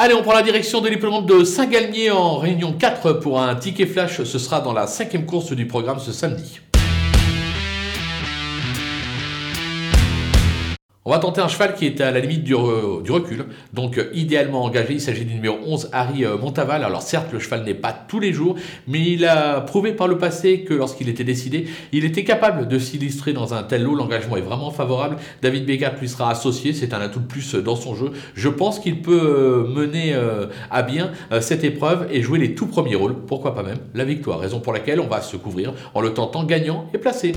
Allez, on prend la direction de l'hippodrome de Saint-Galmier en réunion 4 pour un ticket flash. Ce sera dans la cinquième course du programme ce samedi. On va tenter un cheval qui est à la limite du, recul, donc euh, idéalement engagé. Il s'agit du numéro 11, Harry euh, Montaval. Alors certes, le cheval n'est pas tous les jours, mais il a prouvé par le passé que lorsqu'il était décidé, il était capable de s'illustrer dans un tel lot. L'engagement est vraiment favorable. David Beckert lui sera associé, c'est un atout de plus dans son jeu. Je pense qu'il peut euh, mener à bien cette épreuve et jouer les tout premiers rôles, pourquoi pas même la victoire? Raison pour laquelle on va se couvrir en le tentant gagnant et placé.